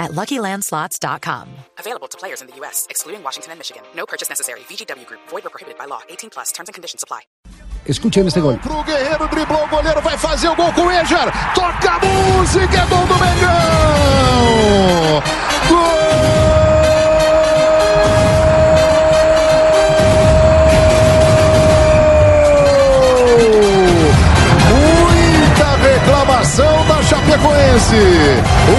at LuckyLandSlots.com. Available to players in the U.S., excluding Washington and Michigan. No purchase necessary. VGW Group. Void or prohibited by law. 18 plus. Terms and conditions apply. Escuchen este gol. Pro Guerreiro, driblou o goleiro, vai fazer o gol com o Ejar. Toca a música, é gol do Mengão! Gol! Chapecoense.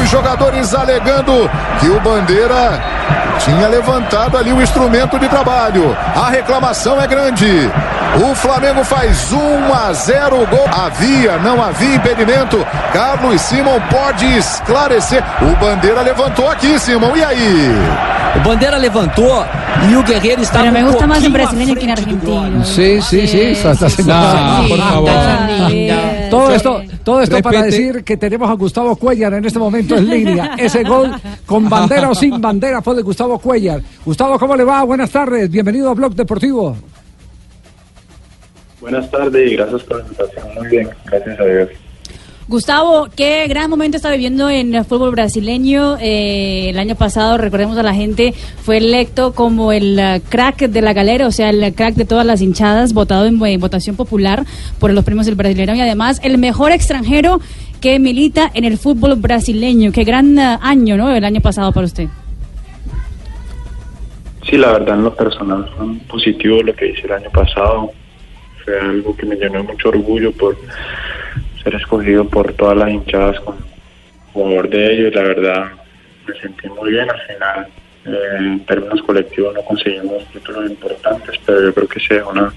Os jogadores alegando que o Bandeira tinha levantado ali o instrumento de trabalho. A reclamação é grande. O Flamengo faz 1 a 0 gol. Havia, não havia impedimento. Carlos Simon pode esclarecer. O Bandeira levantou aqui, Simon. E aí? O Bandeira levantou e o Guerreiro estava Pero me um gusta más en pouquinho à brasileño que en frente do gol. argentino. Sí, sí, sí. está- está haciendo- No, por favor. Todo esto, todo esto para decir que tenemos a Gustavo Cuellar en este momento en línea. Ese gol con bandera o sin bandera fue de Gustavo Cuellar. Gustavo, ¿cómo le va? Buenas tardes. Bienvenido a Blog Deportivo. Buenas tardes y gracias por la invitación. Muy bien, gracias a Dios. Gustavo, qué gran momento está viviendo en el fútbol brasileño. Eh, el año pasado, recordemos a la gente, fue electo como el eh, crack de la galera, o sea, el crack de todas las hinchadas, votado en, en votación popular por los premios del Brasileño y además el mejor extranjero que milita en el fútbol brasileño. Qué gran eh, año, ¿no? El año pasado para usted. Sí, la verdad en lo personal fue positivo lo que hice el año pasado. Fue algo que me llenó mucho orgullo por ser escogido por todas las hinchadas como jugador de ellos la verdad me sentí muy bien al final. Eh, en términos colectivos no conseguimos títulos importantes, pero yo creo que sea una,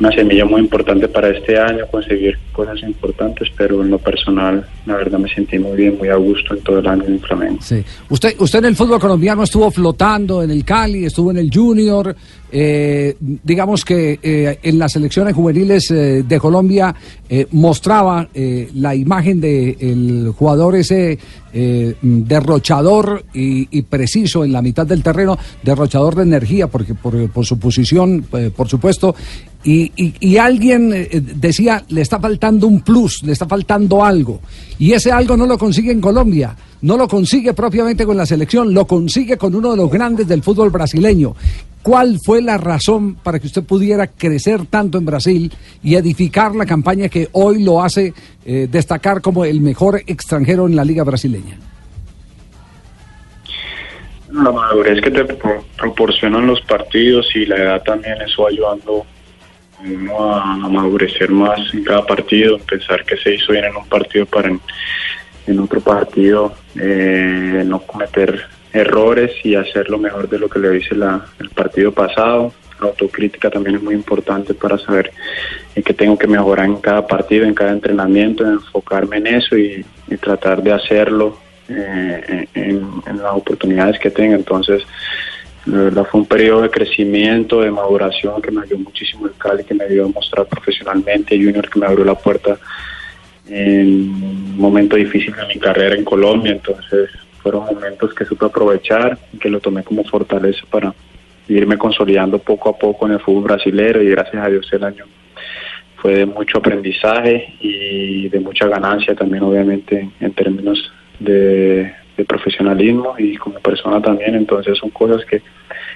una semilla muy importante para este año, conseguir cosas importantes, pero en lo personal la verdad me sentí muy bien, muy a gusto en todo el año en Flamengo. Sí. Usted, usted en el fútbol colombiano estuvo flotando en el Cali, estuvo en el Junior. eh, digamos que eh, en las selecciones juveniles eh, de Colombia eh, mostraba eh, la imagen del jugador ese eh, derrochador y, y preciso en la mitad del terreno, derrochador de energía, porque por, su posición, por supuesto. Y, y- y alguien eh, decía, le está faltando un plus, le está faltando algo. Y ese algo no lo consigue en Colombia, no lo consigue propiamente con la selección, lo consigue con uno de los grandes del fútbol brasileño. ¿Cuál fue la razón para que usted pudiera crecer tanto en Brasil y edificar la campaña que hoy lo hace eh, destacar como el mejor extranjero en la liga brasileña? La madurez que te pro- proporcionan los partidos y la edad también, eso ayudando uno a, a madurecer más en cada partido, pensar que se hizo bien en un partido para en, otro partido eh, no cometer errores y hacer lo mejor de lo que le hice la, el partido pasado. La autocrítica también es muy importante para saber qué tengo que mejorar en cada partido, en cada entrenamiento, enfocarme en eso y, y tratar de hacerlo eh, en, en las oportunidades que tenga. Entonces, la verdad fue un periodo de crecimiento, de maduración que me ayudó muchísimo el Cali, que me ayudó a mostrar profesionalmente, Junior que me abrió la puerta en un momento difícil de mi carrera en Colombia, entonces fueron momentos que supe aprovechar y que lo tomé como fortaleza para irme consolidando poco a poco en el fútbol brasilero. Y gracias a Dios el año fue de mucho aprendizaje y de mucha ganancia también obviamente en términos de, de profesionalismo y como persona también, entonces son cosas que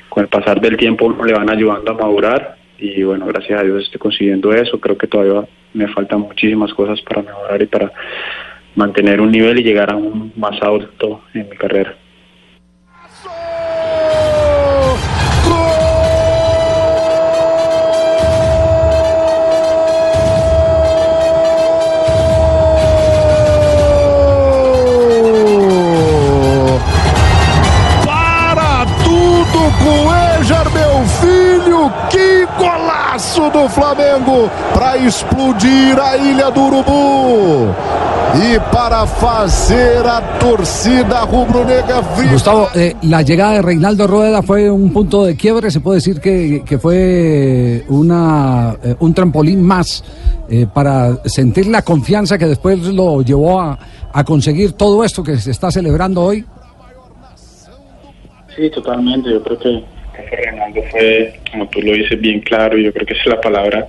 con el pasar del tiempo le van ayudando a madurar y bueno, gracias a Dios estoy consiguiendo eso, creo que todavía me faltan muchísimas cosas para mejorar y para mantener un nivel y llegar a un más alto en mi carrera. Do Flamengo para explodir a Ilha do Urubu y para fazer a torcida rubro-negra Gustavo, eh, la llegada de Reinaldo Rueda fue un punto de quiebre, se puede decir que, que fue una, eh, un trampolín más eh, para sentir la confianza que después lo llevó a, a conseguir todo esto que se está celebrando hoy. Sí, totalmente. Yo creo que que Reinaldo fue, como tú lo dices, bien claro. Yo creo que es la palabra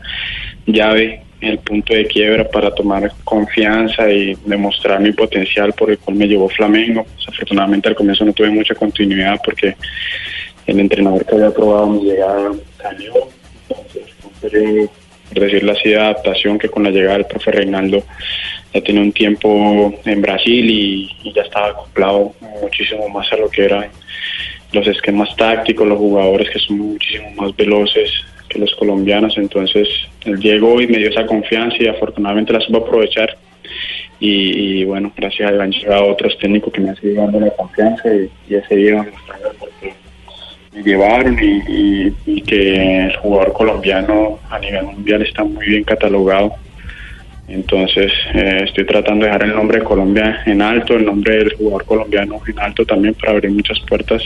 llave, el punto de quiebra para tomar confianza y demostrar mi potencial por el cual me llevó Flamengo. Desafortunadamente al comienzo no tuve mucha continuidad porque el entrenador que había probado mi llegada salió. Entonces, por decirlo así, de adaptación que con la llegada del profe Reinaldo ya tenía un tiempo en Brasil y, y ya estaba acoplado muchísimo más a lo que era los esquemas tácticos, los jugadores que son muchísimo más veloces que los colombianos. Entonces, él llegó y me dio esa confianza y afortunadamente la supo aprovechar. Y, bueno, gracias a Dios han llegado otros técnicos que me han seguido dando la confianza y, y ese día demostrando porque me llevaron y, y, y que el jugador colombiano a nivel mundial está muy bien catalogado. Entonces eh, estoy tratando de dejar el nombre de Colombia en alto, el nombre del jugador colombiano en alto también para abrir muchas puertas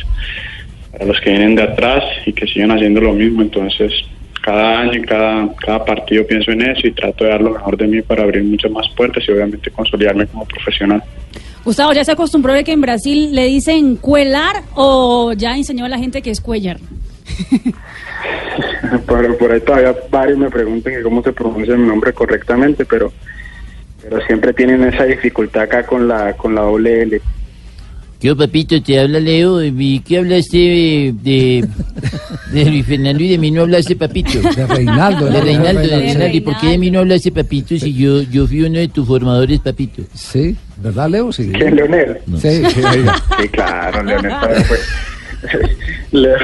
para los que vienen de atrás y que siguen haciendo lo mismo. Entonces cada año y cada, cada partido pienso en eso y trato de dar lo mejor de mí para abrir muchas más puertas y obviamente consolidarme como profesional. Gustavo, ¿ya se acostumbró de que en Brasil le dicen cuelar o ya enseñó a la gente que es cuellar? por, por ahí todavía varios me preguntan que cómo se pronuncia mi nombre correctamente, pero pero siempre tienen esa dificultad acá con la con la doble L. ¿Qué papito? Te habla Leo. ¿Y qué hablaste de, de, de Luis Fernando y de mí no hablaste, papito? De Reinaldo. De Reinaldo, de Reinaldo. ¿Y por qué de mí no hablaste, papito? Si yo, yo fui uno de tus formadores, papito. Sí, ¿verdad, Leo? Sí. ¿Quién, Leonel? Sí. Sí, claro, Leonel fue. Leo,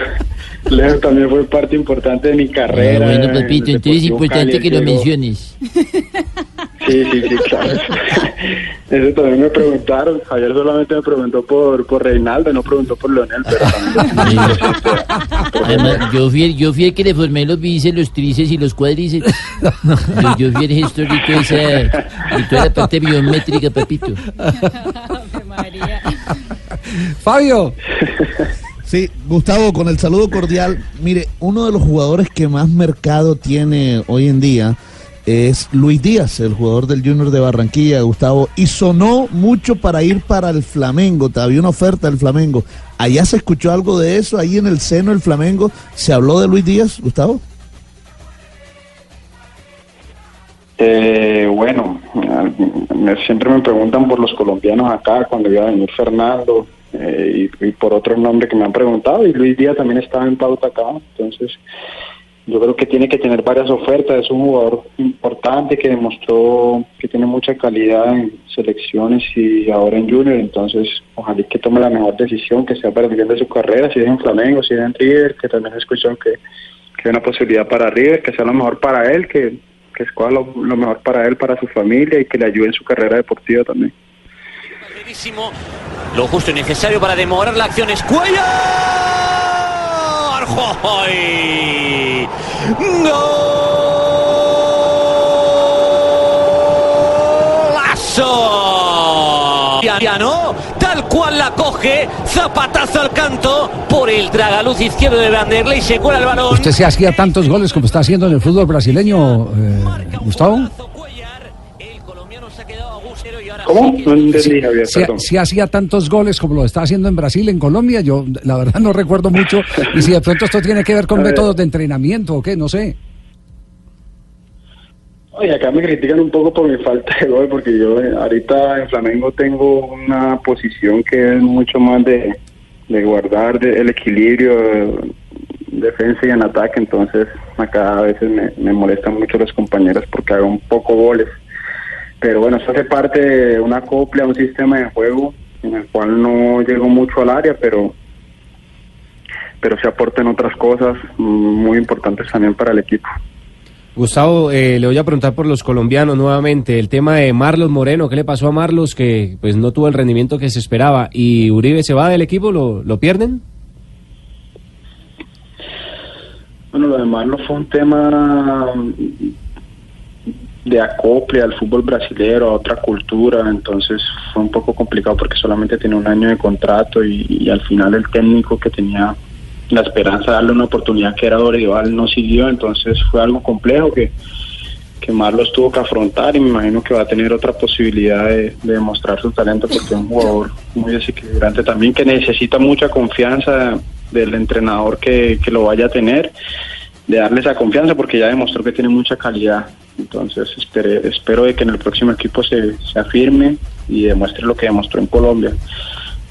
Leo también fue parte importante de mi carrera. Ah, bueno, en papito, entonces es importante Cali, que lo menciones. Sí, sí, sí, claro. Eso también me preguntaron. Javier solamente me preguntó por, por Reinaldo, no preguntó por Leonel, pero también. Además, yo fui, el, yo fui el que le formé los bíceps, los tríceps y los cuádriceps. Yo, yo fui el gestor de toda, esa, de toda la parte biométrica, papito. Fabio. Sí, Gustavo, con el saludo cordial. Mire, uno de los jugadores que más mercado tiene hoy en día es Luis Díaz, el jugador del Junior de Barranquilla, Gustavo, y sonó mucho para ir para el Flamengo. Había una oferta del Flamengo. ¿Allá se escuchó algo de eso? Ahí en el seno del Flamengo, ¿se habló de Luis Díaz, Gustavo? Eh, bueno, siempre me preguntan por los colombianos acá, cuando iba a venir Fernando, eh, y, por otros nombres que me han preguntado, y Luis Díaz también estaba en pauta acá, entonces yo creo que tiene que tener varias ofertas, es un jugador importante que demostró que tiene mucha calidad en selecciones y ahora en Junior, entonces ojalá que tome la mejor decisión, que sea para el bien de su carrera, si es en Flamengo, si es en River, que también escuchó que, que hay una posibilidad para River, que sea lo mejor para él, que, que escoja lo, lo mejor para él, para su familia y que le ayude en su carrera deportiva también. Lo justo y necesario para demorar la acción es Cuellar. ¡Joy! ¡Golazo! Piano, tal cual la coge, zapatazo al canto por el tragaluz izquierdo de Vanderlei, se cuela el balón. ¿Usted se hacía tantos goles como está haciendo en el fútbol brasileño, eh, Gustavo? ¿Cómo? No entendí, Javier, Si, perdón. si hacía tantos goles como lo está haciendo en Brasil, en Colombia, yo la verdad no recuerdo mucho. Y si de pronto esto tiene que ver con métodos de entrenamiento o qué, no sé. Oye, acá me critican un poco por mi falta de gol, porque yo eh, ahorita en Flamengo tengo una posición que es mucho más de, de guardar de- el equilibrio, eh, defensa y en ataque, entonces acá a veces me, me molestan mucho los compañeros porque hago un poco goles. Pero bueno, eso hace parte de una copla, un sistema de juego en el cual no llego mucho al área, pero pero se aportan otras cosas muy importantes también para el equipo. Gustavo, eh, le voy a preguntar por los colombianos nuevamente. El tema de Marlos Moreno, ¿qué le pasó a Marlos que pues no tuvo el rendimiento que se esperaba? ¿Y Uribe se va del equipo? ¿Lo, lo pierden? Bueno, lo de Marlon fue un tema de acople al fútbol brasilero, a otra cultura, entonces fue un poco complicado porque solamente tiene un año de contrato y, al final el técnico que tenía la esperanza de darle una oportunidad que era Dorival no siguió, entonces fue algo complejo que, que Marlos tuvo que afrontar y me imagino que va a tener otra posibilidad de, de demostrar su talento porque es un jugador muy desequilibrante también que necesita mucha confianza del entrenador que, que lo vaya a tener, de darle esa confianza porque ya demostró que tiene mucha calidad. Entonces espere- espero de que en el próximo equipo se, se afirme y demuestre lo que demostró en Colombia.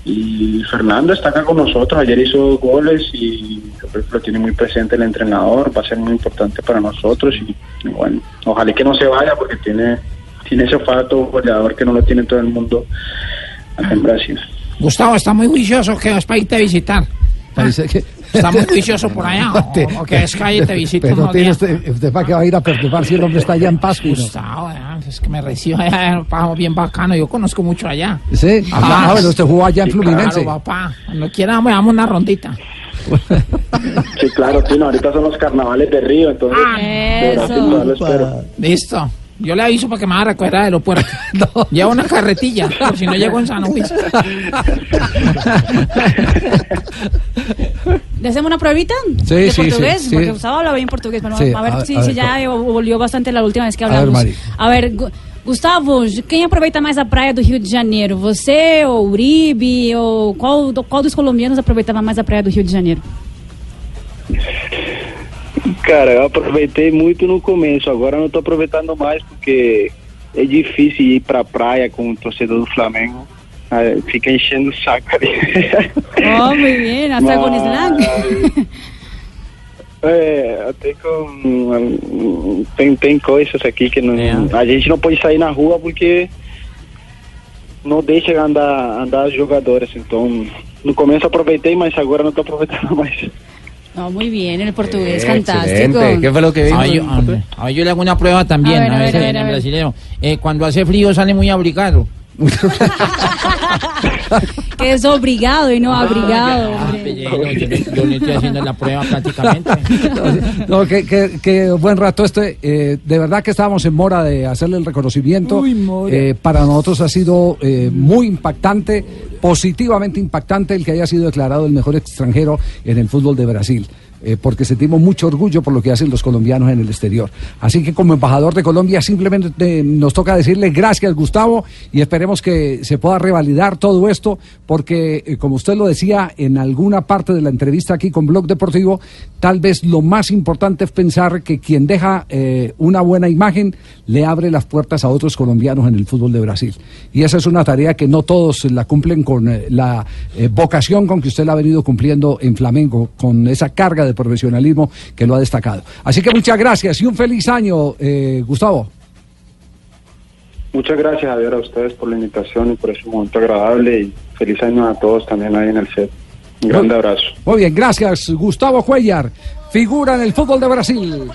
Y Fernando está acá con nosotros, ayer hizo dos goles y yo creo que lo tiene muy presente el entrenador, va a ser muy importante para nosotros y, y bueno, ojalá que no se vaya porque tiene, tiene ese olfato goleador que no lo tiene todo el mundo acá en Brasil. Gustavo, está muy juicioso que vas para irte a visitar. Parece que- Está muy juicioso por allá. O, o que es calle te visita Pero tiene usted, usted para qué va a ir a perturbar si el hombre está allá en Pascua. Gustavo, es que me recibe allá, pago bien bacano. Yo conozco mucho allá. Sí, Ajá. ah, bueno, usted jugó allá en Fluminense. Claro, papá. Cuando quiera, me damos una rondita. Sí, claro, Tino, ahorita son los carnavales de Río, entonces lo espero. Listo. Yo le aviso para que me vaya a recoger al aeropuerto. Lleva una carretilla, por si no llego en San Luis. ¿Le hacemos una pruebita Sí, de sí, portugués? sí, sí. Porque Gustavo habla bien portugués, pero Sí, a ver a- ver, ya volvió bastante la última vez que A ver, hablamos. Mari. A ver, Gu- Gustavo, quem aproveita mais a praia do Rio de Janeiro? Você ou Uribe? Ou qual, qual dos colombianos aproveitava mais a praia do Rio de Janeiro? Cara, eu aproveitei muito no começo, agora não tô aproveitando mais porque é difícil ir pra praia com o torcedor do Flamengo. Ah, Fica enchendo o saco ali. Oh, hasta con slang. É, até com. Tem, tem coisas aqui que não. A gente não pode sair na rua porque não deixa andar, andar as jogadoras. Então, no começo aproveitei, mas agora não tô aproveitando mais. No, muy bien, el portugués, fantástico. ¿Qué fue lo que dijo? A ver, yo, a ver, a ver, yo le hago una prueba también. A ver, a ver, a ver, en a el ver. brasilero. Eh, cuando hace frío sale muy abrigado. Que es obligado y no abrigado. Ah, hombre. yo, yo- yo le estoy haciendo la prueba prácticamente. No, que, que- que buen rato este. eh, de verdad que estábamos en mora de hacerle el reconocimiento. Uy. Eh, para nosotros ha sido eh, muy impactante, positivamente impactante el que haya sido declarado el mejor extranjero en el fútbol de Brasil. Eh, porque sentimos mucho orgullo por lo que hacen los colombianos en el exterior. Así que como embajador de Colombia simplemente eh, nos toca decirle gracias Gustavo y esperemos que se pueda revalidar todo esto porque eh, como usted lo decía en alguna parte de la entrevista aquí con Blog Deportivo, tal vez lo más importante es pensar que quien deja una buena imagen le abre las puertas a otros colombianos en el fútbol de Brasil. Y esa es una tarea que no todos la cumplen con la vocación con que usted la ha venido cumpliendo en Flamengo, con esa carga de profesionalismo que lo ha destacado. Así que muchas gracias y un feliz año, eh, Gustavo. Muchas gracias, Javier, a ustedes por la invitación y por ese momento agradable y feliz año a todos también ahí en el set. Un grande abrazo. Muy bien, gracias, Gustavo Cuellar, figura en el fútbol de Brasil.